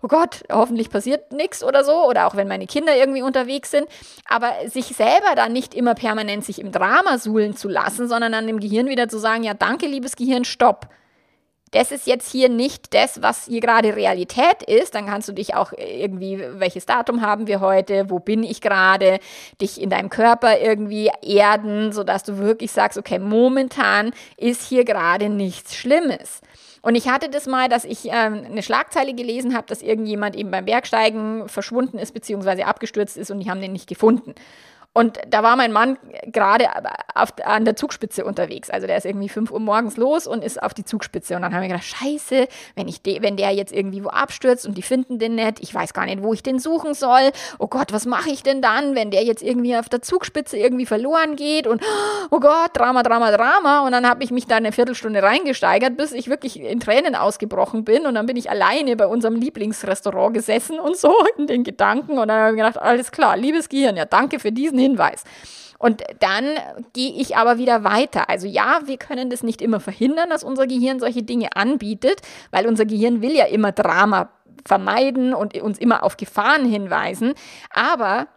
oh Gott, hoffentlich passiert nichts oder so. Oder auch wenn meine Kinder irgendwie unterwegs sind. Aber sich selber dann nicht immer permanent sich im Drama suhlen zu lassen, sondern dann dem Gehirn wieder zu sagen, ja, danke, liebes Gehirn, stopp das ist jetzt hier nicht das, was hier gerade Realität ist, dann kannst du dich auch irgendwie, welches Datum haben wir heute, wo bin ich gerade, dich in deinem Körper irgendwie erden, sodass du wirklich sagst, okay, momentan ist hier gerade nichts Schlimmes. Und ich hatte das mal, dass ich ähm, eine Schlagzeile gelesen habe, dass irgendjemand eben beim Bergsteigen verschwunden ist, beziehungsweise abgestürzt ist und die haben den nicht gefunden. Und da war mein Mann gerade an der Zugspitze unterwegs. Also der ist irgendwie 5 Uhr morgens los und ist auf die Zugspitze. Und dann haben wir gedacht, scheiße, wenn, ich de, wenn der jetzt irgendwie wo abstürzt und die finden den nicht, ich weiß gar nicht, wo ich den suchen soll. Oh Gott, was mache ich denn dann, wenn der jetzt irgendwie auf der Zugspitze irgendwie verloren geht? Und oh Gott, Drama, Drama, Drama. Und dann habe ich mich da eine Viertelstunde reingesteigert, bis ich wirklich in Tränen ausgebrochen bin. Und dann bin ich alleine bei unserem Lieblingsrestaurant gesessen und so in den Gedanken. Und dann habe ich gedacht, alles klar, liebes Gehirn, ja, danke für diesen Hinweis. Und dann gehe ich aber wieder weiter. Also ja, wir können das nicht immer verhindern, dass unser Gehirn solche Dinge anbietet, weil unser Gehirn will ja immer Drama vermeiden und uns immer auf Gefahren hinweisen. Aber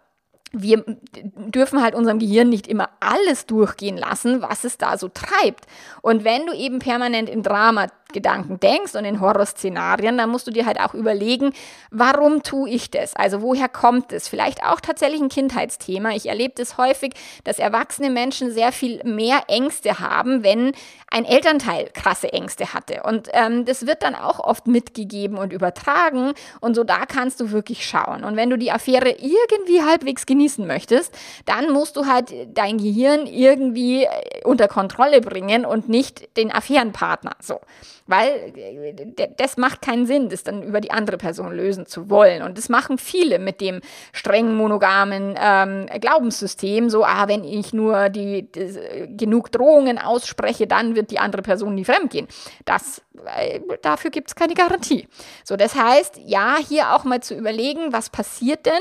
wir dürfen halt unserem Gehirn nicht immer alles durchgehen lassen, was es da so treibt. Und wenn du eben permanent in Drama Gedanken denkst und in Horrorszenarien, dann musst du dir halt auch überlegen, warum tue ich das? Also woher kommt es? Vielleicht auch tatsächlich ein Kindheitsthema. Ich erlebe das häufig, dass erwachsene Menschen sehr viel mehr Ängste haben, wenn ein Elternteil krasse Ängste hatte. Und ähm, das wird dann auch oft mitgegeben und übertragen. Und so da kannst du wirklich schauen. Und wenn du die Affäre irgendwie halbwegs genießen möchtest, dann musst du halt dein Gehirn irgendwie unter Kontrolle bringen und nicht den Affärenpartner. So weil das macht keinen Sinn, das dann über die andere Person lösen zu wollen. Und das machen viele mit dem streng monogamen ähm, Glaubenssystem, so, ah, wenn ich nur die, die, genug Drohungen ausspreche, dann wird die andere Person nie fremdgehen. Das, äh, dafür gibt es keine Garantie. So, das heißt, ja, hier auch mal zu überlegen, was passiert denn,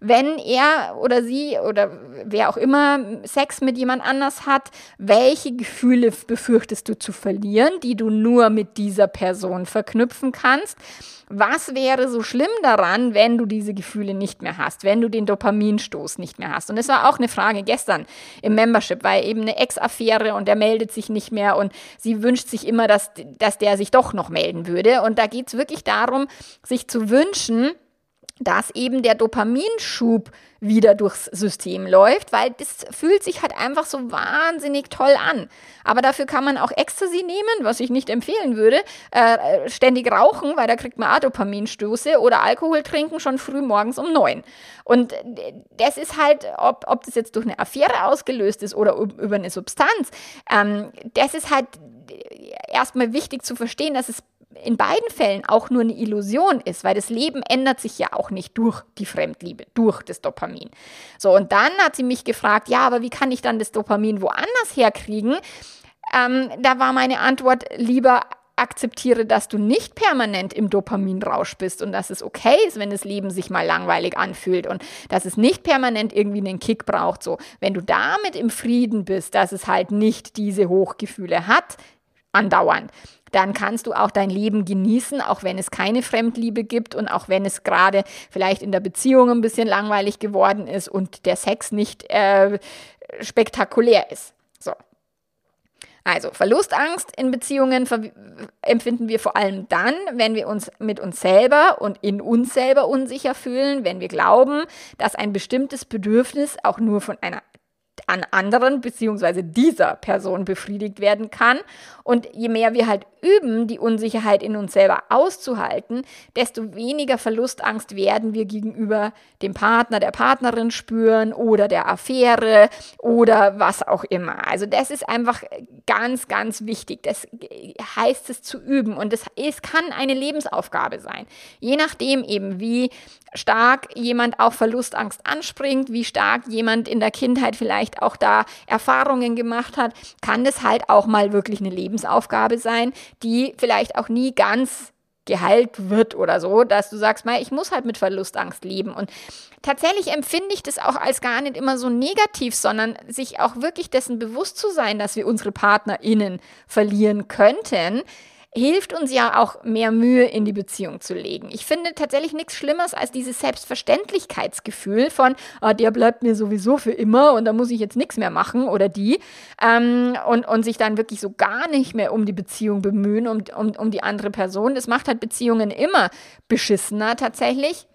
wenn er oder sie oder wer auch immer Sex mit jemand anders hat, welche Gefühle befürchtest du zu verlieren, die du nur mit dieser Person verknüpfen kannst. Was wäre so schlimm daran, wenn du diese Gefühle nicht mehr hast, wenn du den Dopaminstoß nicht mehr hast? Und es war auch eine Frage gestern im Membership, weil eben eine Ex-Affäre und der meldet sich nicht mehr und sie wünscht sich immer, dass, dass der sich doch noch melden würde. Und da geht es wirklich darum, sich zu wünschen, dass eben der Dopaminschub wieder durchs System läuft, weil das fühlt sich halt einfach so wahnsinnig toll an. Aber dafür kann man auch Ecstasy nehmen, was ich nicht empfehlen würde, äh, ständig rauchen, weil da kriegt man auch Dopaminstöße oder Alkohol trinken schon früh morgens um neun. Und das ist halt, ob, ob das jetzt durch eine Affäre ausgelöst ist oder über eine Substanz, ähm, das ist halt erstmal wichtig zu verstehen, dass es in beiden Fällen auch nur eine Illusion ist, weil das Leben ändert sich ja auch nicht durch die Fremdliebe, durch das Dopamin. So, und dann hat sie mich gefragt, ja, aber wie kann ich dann das Dopamin woanders herkriegen? Ähm, da war meine Antwort lieber akzeptiere, dass du nicht permanent im Dopaminrausch bist und dass es okay ist, wenn das Leben sich mal langweilig anfühlt und dass es nicht permanent irgendwie einen Kick braucht. So, wenn du damit im Frieden bist, dass es halt nicht diese Hochgefühle hat, andauernd, dann kannst du auch dein Leben genießen, auch wenn es keine Fremdliebe gibt und auch wenn es gerade vielleicht in der Beziehung ein bisschen langweilig geworden ist und der Sex nicht äh, spektakulär ist. So. Also Verlustangst in Beziehungen empfinden wir vor allem dann, wenn wir uns mit uns selber und in uns selber unsicher fühlen, wenn wir glauben, dass ein bestimmtes Bedürfnis auch nur von einer an anderen bzw. dieser Person befriedigt werden kann. Und je mehr wir halt üben, die Unsicherheit in uns selber auszuhalten, desto weniger Verlustangst werden wir gegenüber dem Partner, der Partnerin spüren oder der Affäre oder was auch immer. Also das ist einfach ganz, ganz wichtig. Das heißt es zu üben und es, es kann eine Lebensaufgabe sein. Je nachdem eben, wie stark jemand auf Verlustangst anspringt, wie stark jemand in der Kindheit vielleicht auch da Erfahrungen gemacht hat, kann das halt auch mal wirklich eine Lebensaufgabe sein, die vielleicht auch nie ganz geheilt wird oder so, dass du sagst, mal, ich muss halt mit Verlustangst leben. Und tatsächlich empfinde ich das auch als gar nicht immer so negativ, sondern sich auch wirklich dessen bewusst zu sein, dass wir unsere PartnerInnen verlieren könnten, hilft uns ja auch mehr Mühe in die Beziehung zu legen. Ich finde tatsächlich nichts Schlimmeres als dieses Selbstverständlichkeitsgefühl von, ah, der bleibt mir sowieso für immer und da muss ich jetzt nichts mehr machen oder die ähm, und, und sich dann wirklich so gar nicht mehr um die Beziehung bemühen, um, um, um die andere Person. Das macht halt Beziehungen immer beschissener tatsächlich.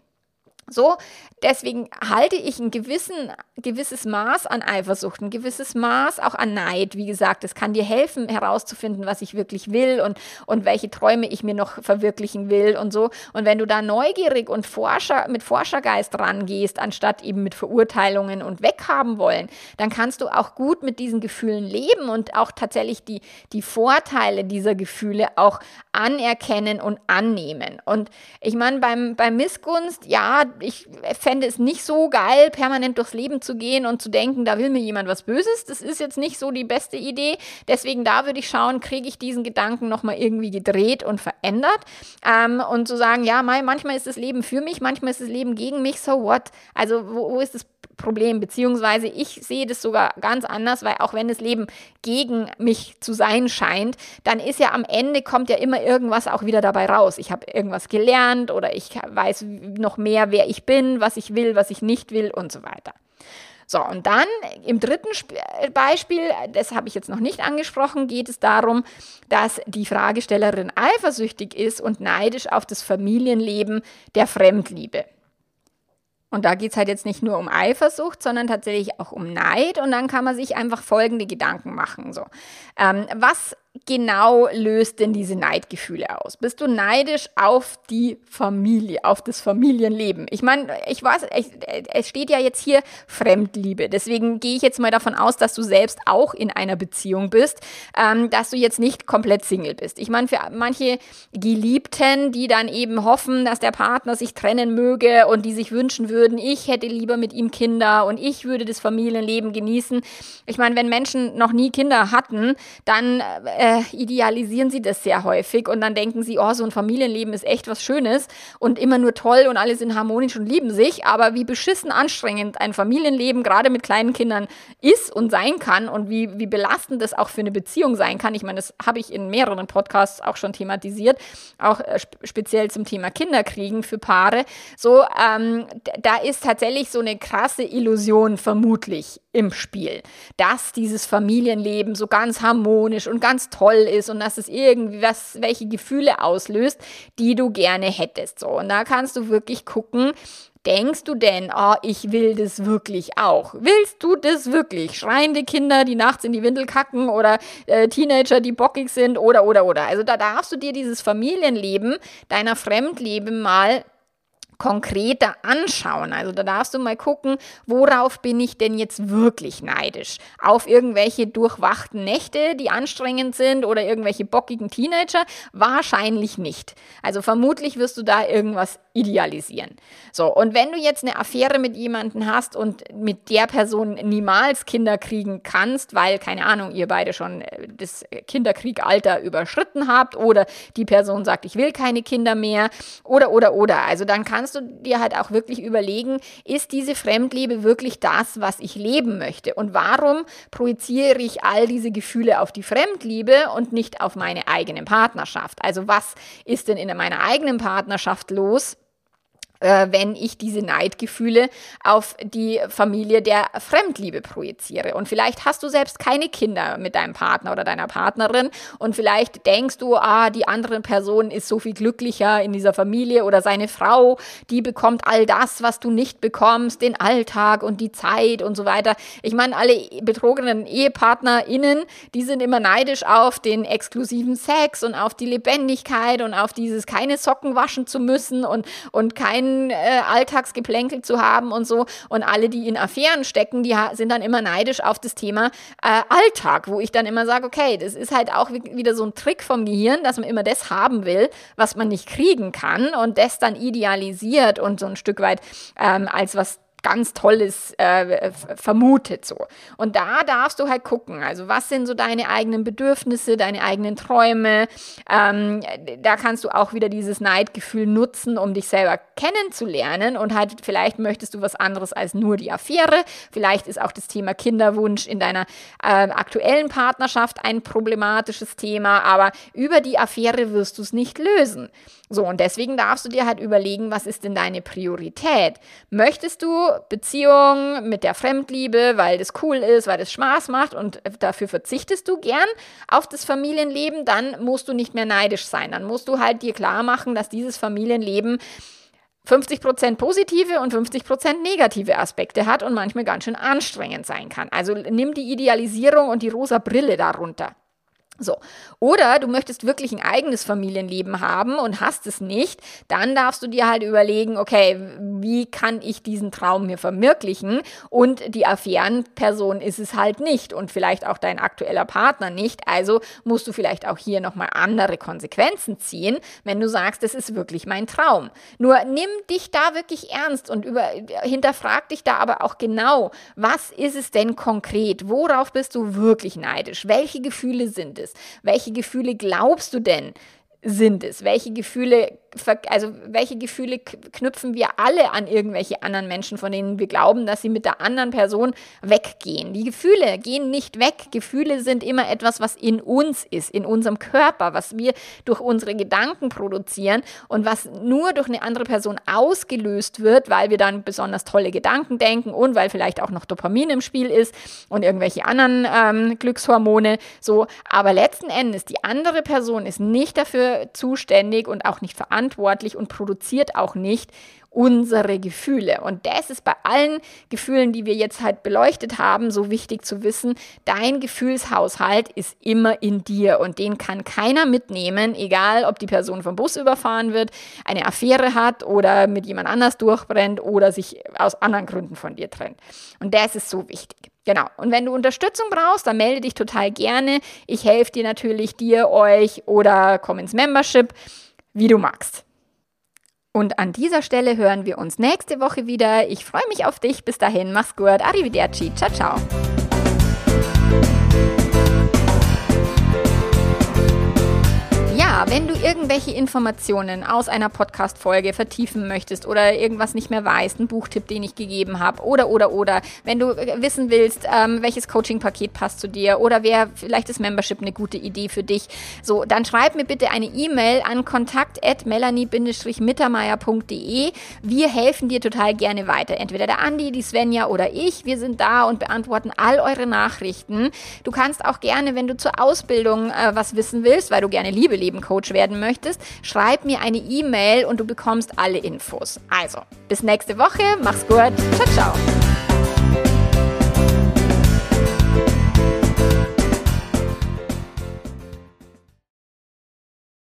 So, deswegen halte ich ein gewissen, gewisses Maß an Eifersucht, ein gewisses Maß auch an Neid. Wie gesagt, es kann dir helfen, herauszufinden, was ich wirklich will und, und welche Träume ich mir noch verwirklichen will und so. Und wenn du da neugierig und Forscher, mit Forschergeist rangehst, anstatt eben mit Verurteilungen und weghaben wollen, dann kannst du auch gut mit diesen Gefühlen leben und auch tatsächlich die, die Vorteile dieser Gefühle auch anerkennen und annehmen. Und ich meine, beim, beim Missgunst, ja, ich fände es nicht so geil, permanent durchs Leben zu gehen und zu denken, da will mir jemand was Böses. Das ist jetzt nicht so die beste Idee. Deswegen da würde ich schauen, kriege ich diesen Gedanken nochmal irgendwie gedreht und verändert. Ähm, und zu sagen, ja, manchmal ist das Leben für mich, manchmal ist das Leben gegen mich, so what? Also wo, wo ist das Problem? Beziehungsweise ich sehe das sogar ganz anders, weil auch wenn das Leben gegen mich zu sein scheint, dann ist ja am Ende kommt ja immer irgendwas auch wieder dabei raus. Ich habe irgendwas gelernt oder ich weiß noch mehr, wer ich bin, was ich will, was ich nicht will und so weiter. So, und dann im dritten Beispiel, das habe ich jetzt noch nicht angesprochen, geht es darum, dass die Fragestellerin eifersüchtig ist und neidisch auf das Familienleben der Fremdliebe. Und da geht es halt jetzt nicht nur um Eifersucht, sondern tatsächlich auch um Neid. Und dann kann man sich einfach folgende Gedanken machen. So. Ähm, was genau löst denn diese Neidgefühle aus? Bist du neidisch auf die Familie, auf das Familienleben? Ich meine, ich weiß, es steht ja jetzt hier Fremdliebe. Deswegen gehe ich jetzt mal davon aus, dass du selbst auch in einer Beziehung bist, ähm, dass du jetzt nicht komplett Single bist. Ich meine, für manche Geliebten, die dann eben hoffen, dass der Partner sich trennen möge und die sich wünschen würden, ich hätte lieber mit ihm Kinder und ich würde das Familienleben genießen. Ich meine, wenn Menschen noch nie Kinder hatten, dann äh, äh, idealisieren sie das sehr häufig und dann denken sie, oh, so ein Familienleben ist echt was Schönes und immer nur toll und alle sind harmonisch und lieben sich. Aber wie beschissen anstrengend ein Familienleben gerade mit kleinen Kindern ist und sein kann und wie, wie belastend das auch für eine Beziehung sein kann. Ich meine, das habe ich in mehreren Podcasts auch schon thematisiert, auch äh, speziell zum Thema Kinderkriegen für Paare. So, ähm, da ist tatsächlich so eine krasse Illusion vermutlich im Spiel, dass dieses Familienleben so ganz harmonisch und ganz toll ist und dass es irgendwie was, welche Gefühle auslöst, die du gerne hättest. So, und da kannst du wirklich gucken, Denkst du denn, oh, ich will das wirklich auch? Willst du das wirklich? Schreiende Kinder, die nachts in die Windel kacken oder äh, Teenager, die bockig sind oder, oder, oder. Also da darfst du dir dieses Familienleben deiner Fremdleben mal konkreter anschauen. Also da darfst du mal gucken, worauf bin ich denn jetzt wirklich neidisch? Auf irgendwelche durchwachten Nächte, die anstrengend sind oder irgendwelche bockigen Teenager? Wahrscheinlich nicht. Also vermutlich wirst du da irgendwas idealisieren. So, und wenn du jetzt eine Affäre mit jemandem hast und mit der Person niemals Kinder kriegen kannst, weil, keine Ahnung, ihr beide schon äh, das Kinderkriegalter überschritten habt oder die Person sagt, ich will keine Kinder mehr oder, oder, oder. Also dann kannst kannst du dir halt auch wirklich überlegen, ist diese Fremdliebe wirklich das, was ich leben möchte? Und warum projiziere ich all diese Gefühle auf die Fremdliebe und nicht auf meine eigene Partnerschaft? Also was ist denn in meiner eigenen Partnerschaft los? Äh, wenn ich diese Neidgefühle auf die Familie der Fremdliebe projiziere. Und vielleicht hast du selbst keine Kinder mit deinem Partner oder deiner Partnerin und vielleicht denkst du, ah, die andere Person ist so viel glücklicher in dieser Familie oder seine Frau, die bekommt all das, was du nicht bekommst, den Alltag und die Zeit und so weiter. Ich meine, alle betrogenen EhepartnerInnen, die sind immer neidisch auf den exklusiven Sex und auf die Lebendigkeit und auf dieses keine Socken waschen zu müssen und, und kein kein äh, Alltagsgeplänkel zu haben und so. Und alle, die in Affären stecken, die sind dann immer neidisch auf das Thema äh, Alltag, wo ich dann immer sage, okay, das ist halt auch wieder so ein Trick vom Gehirn, dass man immer das haben will, was man nicht kriegen kann und das dann idealisiert und so ein Stück weit ähm, als was ganz Tolles äh, vermutet so. Und da darfst du halt gucken, also was sind so deine eigenen Bedürfnisse, deine eigenen Träume. Ähm, da kannst du auch wieder dieses Neidgefühl nutzen, um dich selber kennenzulernen und halt vielleicht möchtest du was anderes als nur die Affäre. Vielleicht ist auch das Thema Kinderwunsch in deiner äh, aktuellen Partnerschaft ein problematisches Thema, aber über die Affäre wirst du es nicht lösen. So, und deswegen darfst du dir halt überlegen, was ist denn deine Priorität? Möchtest du Beziehung mit der Fremdliebe, weil das cool ist, weil das Spaß macht und dafür verzichtest du gern auf das Familienleben, dann musst du nicht mehr neidisch sein. Dann musst du halt dir klar machen, dass dieses Familienleben 50% positive und 50% negative Aspekte hat und manchmal ganz schön anstrengend sein kann. Also nimm die Idealisierung und die rosa Brille darunter. So. Oder du möchtest wirklich ein eigenes Familienleben haben und hast es nicht, dann darfst du dir halt überlegen, okay, wie kann ich diesen Traum mir verwirklichen? Und die Affärenperson ist es halt nicht und vielleicht auch dein aktueller Partner nicht. Also musst du vielleicht auch hier nochmal andere Konsequenzen ziehen, wenn du sagst, das ist wirklich mein Traum. Nur nimm dich da wirklich ernst und über, hinterfrag dich da aber auch genau, was ist es denn konkret? Worauf bist du wirklich neidisch? Welche Gefühle sind es? Ist. Welche Gefühle glaubst du denn sind es? Welche Gefühle also welche Gefühle knüpfen wir alle an irgendwelche anderen Menschen, von denen wir glauben, dass sie mit der anderen Person weggehen. Die Gefühle gehen nicht weg. Gefühle sind immer etwas, was in uns ist, in unserem Körper, was wir durch unsere Gedanken produzieren und was nur durch eine andere Person ausgelöst wird, weil wir dann besonders tolle Gedanken denken und weil vielleicht auch noch Dopamin im Spiel ist und irgendwelche anderen ähm, Glückshormone. So, aber letzten Endes die andere Person ist nicht dafür zuständig und auch nicht verantwortlich verantwortlich und produziert auch nicht unsere Gefühle. Und das ist bei allen Gefühlen, die wir jetzt halt beleuchtet haben, so wichtig zu wissen. Dein Gefühlshaushalt ist immer in dir und den kann keiner mitnehmen, egal ob die Person vom Bus überfahren wird, eine Affäre hat oder mit jemand anders durchbrennt oder sich aus anderen Gründen von dir trennt. Und das ist so wichtig. Genau. Und wenn du Unterstützung brauchst, dann melde dich total gerne. Ich helfe dir natürlich, dir, euch oder komm ins Membership wie du magst. Und an dieser Stelle hören wir uns nächste Woche wieder. Ich freue mich auf dich. Bis dahin, mach's gut. Arrivederci. Ciao, ciao. Wenn du irgendwelche Informationen aus einer Podcast-Folge vertiefen möchtest oder irgendwas nicht mehr weißt, ein Buchtipp, den ich gegeben habe, oder, oder, oder, wenn du wissen willst, ähm, welches Coaching-Paket passt zu dir oder wäre vielleicht das Membership eine gute Idee für dich, so, dann schreib mir bitte eine E-Mail an kontakt.melanie-mittermeier.de. Wir helfen dir total gerne weiter. Entweder der Andi, die Svenja oder ich. Wir sind da und beantworten all eure Nachrichten. Du kannst auch gerne, wenn du zur Ausbildung äh, was wissen willst, weil du gerne Liebe-Leben-Coach werden möchtest, schreib mir eine E-Mail und du bekommst alle Infos. Also, bis nächste Woche. Mach's gut. Ciao, ciao.